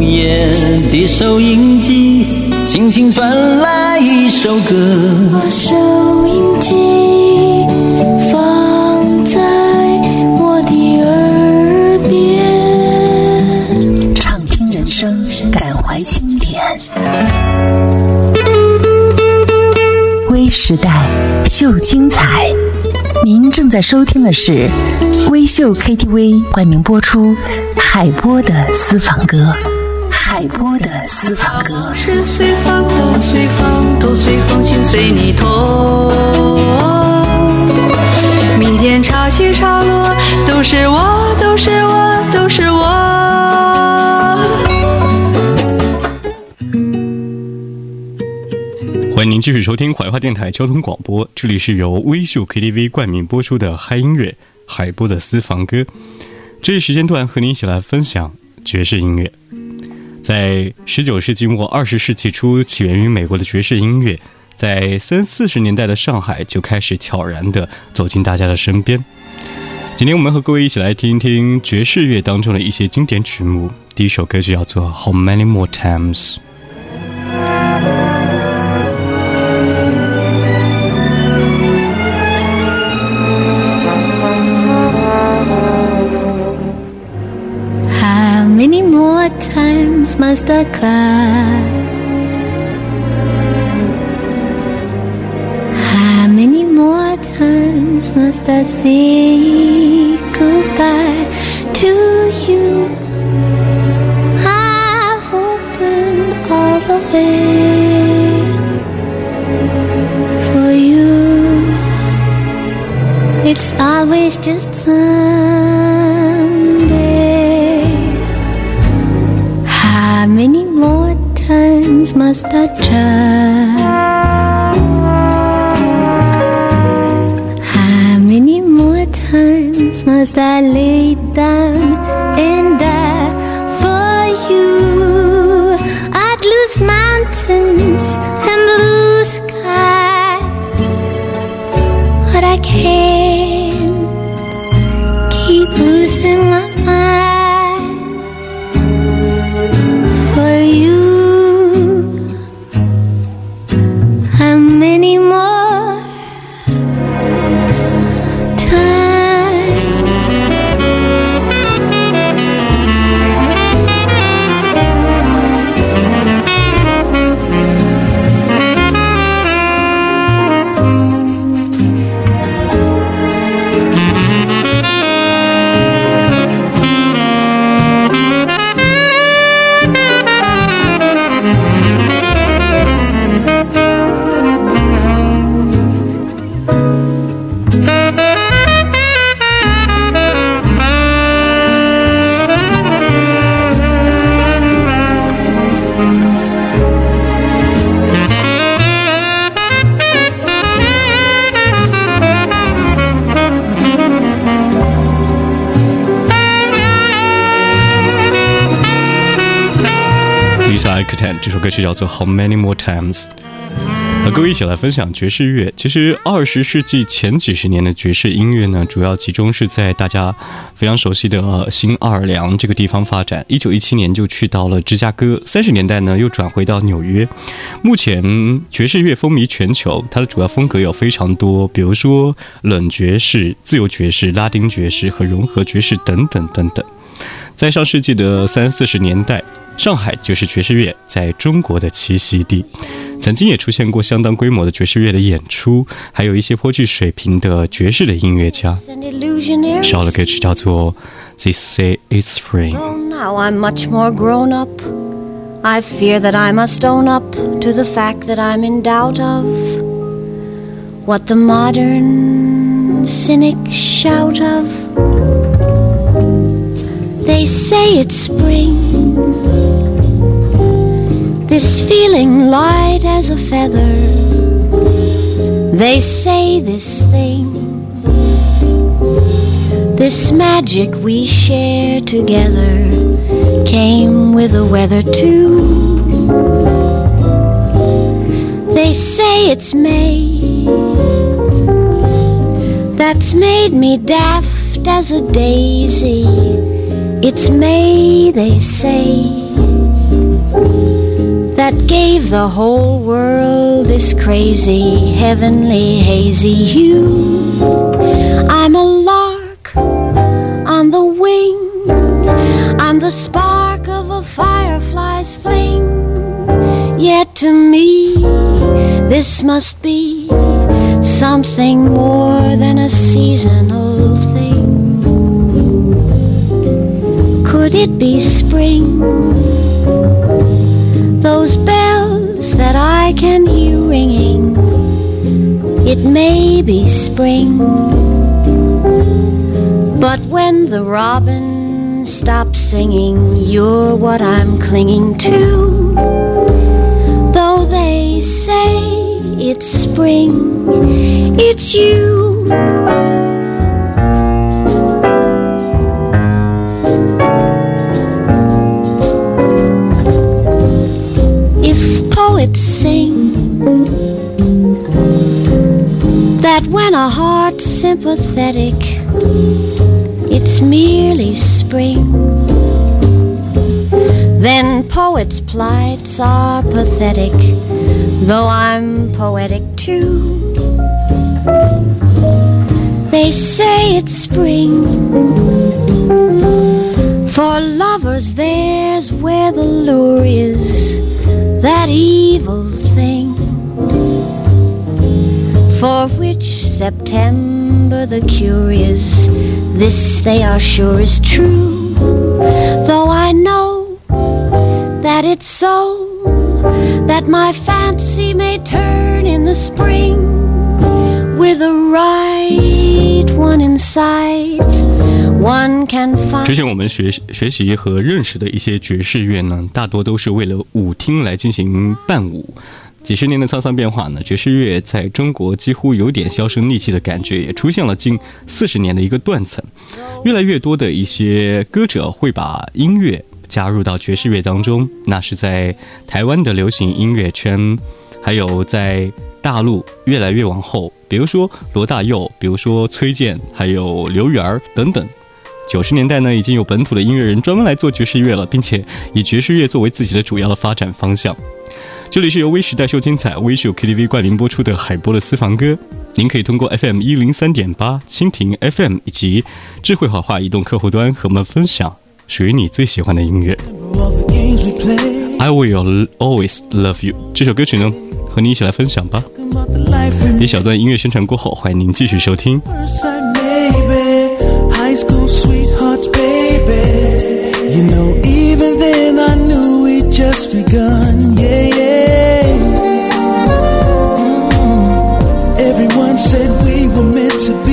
无言的收音机，轻轻传来一首歌。把收音机放在我的耳边，畅听人生，感怀经典。微时代秀精彩，您正在收听的是微秀 KTV 冠名播出海波的私房歌。海波的私房歌，是随风都随风都随风心随你痛。明天潮起潮落，都是我，都是我，都是我。欢迎您继续收听怀化电台交通广播，这里是由微秀 KTV 冠名播出的嗨音乐海波的私房歌。这一时间段和您一起来分享爵士音乐。在十九世纪末二十世纪初起源于美国的爵士音乐，在三四十年代的上海就开始悄然地走进大家的身边。今天我们和各位一起来听一听爵士乐当中的一些经典曲目。第一首歌曲叫做《How Many More Times》。the cry. Must I try? How many more times must I lay down 这首歌曲叫做 How Many More Times，和各位一起来分享爵士乐。其实二十世纪前几十年的爵士音乐呢，主要集中是在大家非常熟悉的新奥尔良这个地方发展。一九一七年就去到了芝加哥，三十年代呢又转回到纽约。目前爵士乐风靡全球，它的主要风格有非常多，比如说冷爵士、自由爵士、拉丁爵士和融合爵士等等等等。在上世纪的三四十年代。上海就是爵士乐在中国的栖息地，曾经也出现过相当规模的爵士乐的演出，还有一些颇具水平的爵士的音乐家。少了歌曲叫做《They Say It's Spring》。Now I'm much more grown up. I fear that I must own up to the fact that I'm in doubt of what the modern cynics shout of. They say it's spring This feeling light as a feather. They say this thing, this magic we share together, came with the weather too. They say it's May that's made me daft as a daisy. It's May, they say that gave the whole world this crazy, heavenly, hazy hue. I'm a lark on the wing, I'm the spark of a firefly's fling. Yet to me, this must be something more than a seasonal It be spring? those bells that I can hear ringing. It may be spring, but when the robin stops singing, you're what I'm clinging to. Though they say it's spring, it's you. Sympathetic, it's merely spring. Then poets' plights are pathetic, though I'm poetic too. They say it's spring. For lovers, there's where the lure is that evil thing for which September the curious this they are sure is true though I know that it's so that my fancy may turn in the spring with the right one in sight 之前我们学学习和认识的一些爵士乐呢，大多都是为了舞厅来进行伴舞。 几十年的沧桑变化呢，爵士乐在中国几乎有点销声匿迹的感觉，也出现了近四十年的一个断层。越来越多的一些歌者会把音乐加入到爵士乐当中，那是在台湾的流行音乐圈，还有在大陆越来越往后，比如说罗大佑，比如说崔健，还有刘源儿等等。九十年代呢，已经有本土的音乐人专门来做爵士乐了，并且以爵士乐作为自己的主要的发展方向。这里是由微时代秀精彩微秀 KTV 冠名播出的海波的私房歌，您可以通过 FM 一零三点八蜻蜓 FM 以及智慧好话移动客户端和我们分享属于你最喜欢的音乐。I will always love you 这首歌曲呢，和你一起来分享吧。一小段音乐宣传过后，欢迎您继续收听。Just begun. Yeah. Everyone said we were meant to be.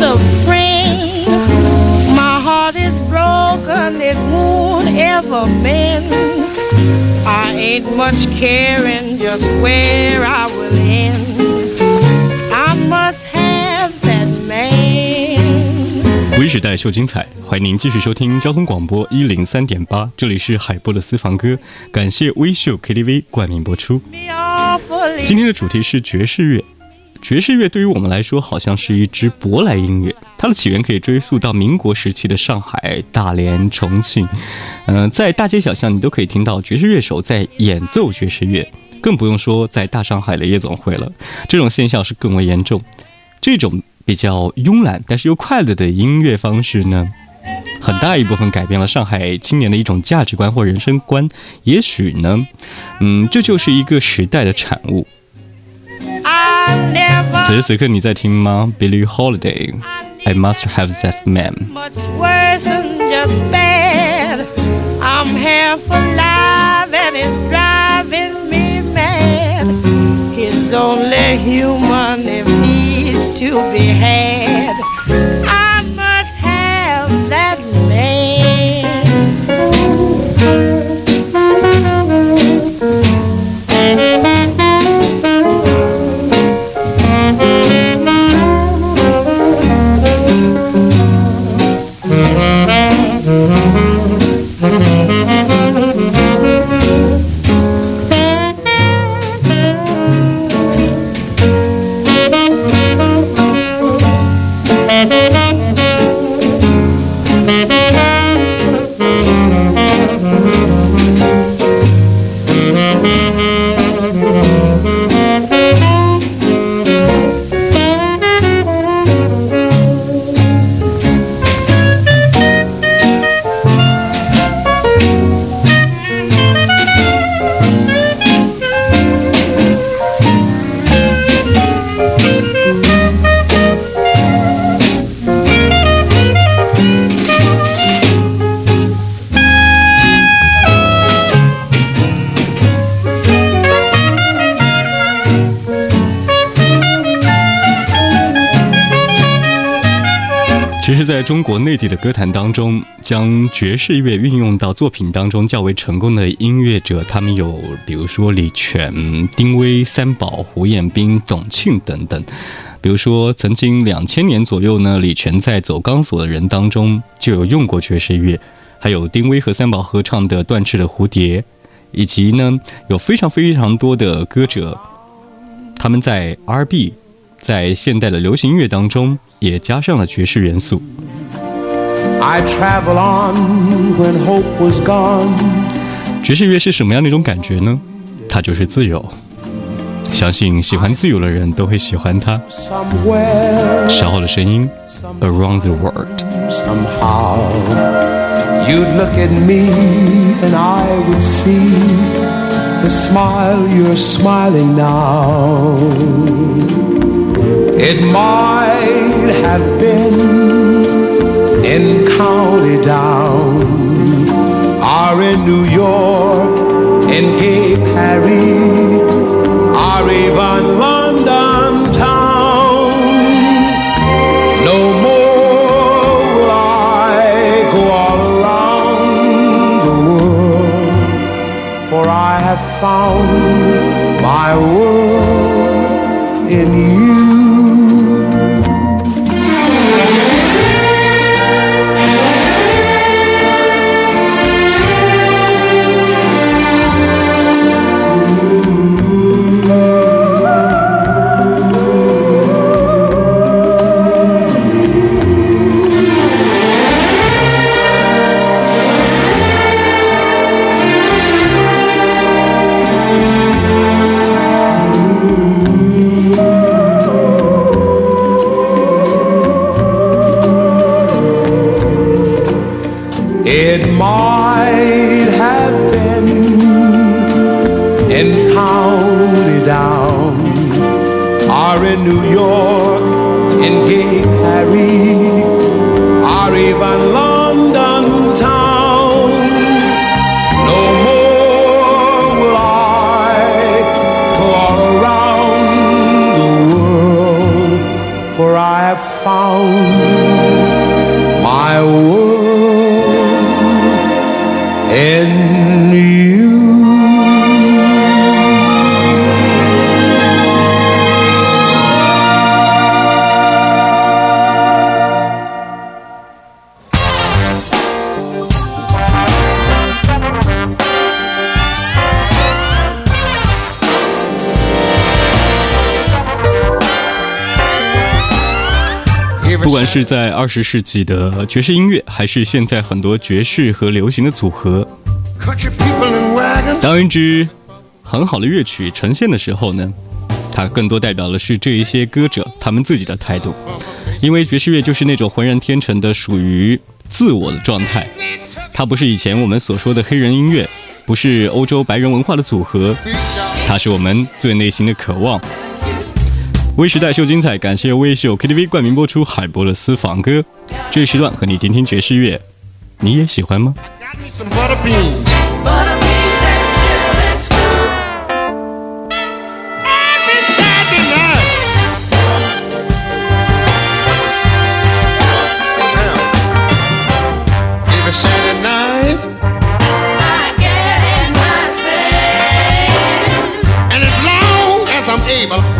the ring my heart is broken it won't ever bend i ain't much caring just where i will end i must have man. 微时代秀精彩欢迎您继续收听交通广播一零三点八这里是海波的私房歌感谢微秀 ktv 冠名播出今天的主题是爵士乐爵士乐对于我们来说，好像是一支舶来音乐，它的起源可以追溯到民国时期的上海、大连、重庆。嗯、在大街小巷，你都可以听到爵士乐手在演奏爵士乐，更不用说在大上海的夜总会了。这种现象是更为严重。这种比较慵懒但是又快乐的音乐方式呢，很大一部分改变了上海青年的一种价值观或人生观。也许呢，嗯，这就是一个时代的产物。此时此刻你在听吗？Billie Holiday。I must have that man。 much worse than just bad. I'm half alive and it's driving me mad. He's only human if he's to be had. 其实，在中国内地的歌坛当中，将爵士乐运用到作品当中较为成功的音乐者，他们有，比如说李泉、丁薇、三宝、胡彦斌、董庆等等。比如说，曾经两千年左右呢，李泉在《走钢索的人》当中就有用过爵士乐，还有丁薇和三宝合唱的《断翅的蝴蝶》，以及呢，有非常非常多的歌者，他们在 R&B，在现代的流行音乐当中也加上了爵士元素。I travel on when hope was gone. 爵士乐是什么样的一种感觉呢？它就是自由。相信喜欢自由的人都会喜欢它。稍后的声音，Around the World。somehow, you'd look at me and I would see the smile you're smiling now. It might have been in County Down, or in New York, in gay Paris, or even London for I have found my world in 管是在二十世纪的爵士音乐，还是现在很多爵士和流行的组合.当一支很好的乐曲呈现的时候呢，它更多代表的是这一些歌者他们自己的态度，因为爵士乐就是那种浑然天成的属于自我的状态，它不是以前我们所说的黑人音乐，不是欧洲白人文化的组合，它是我们最内心的渴望。微时代秀精彩，感谢微秀。KTV 冠名播出海波的私房歌，这一时段和你听听爵士乐，你也喜欢吗？Got me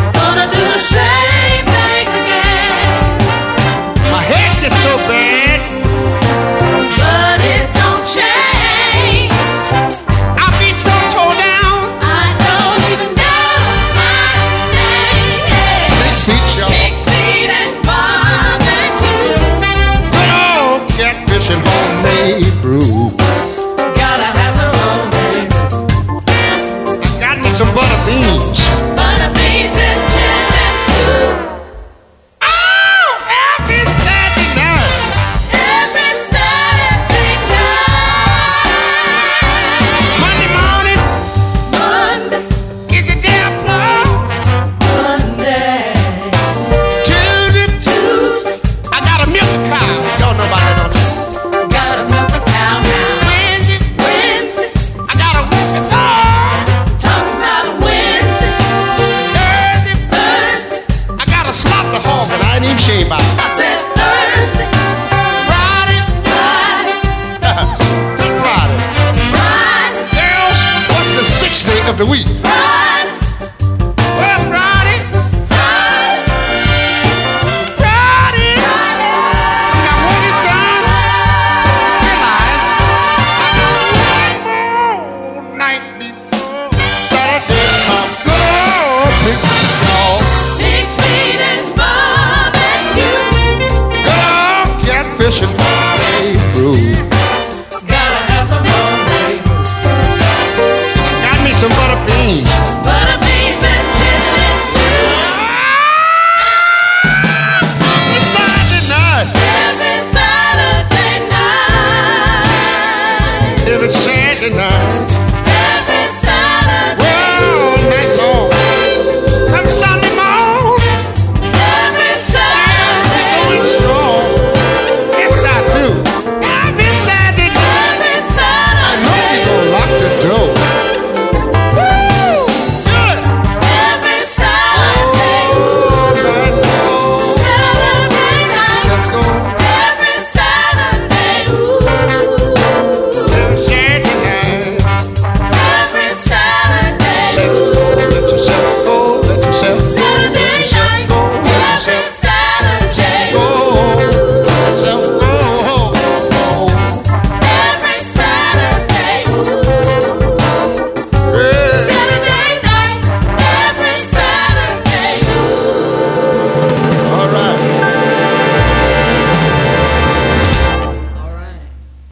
the week?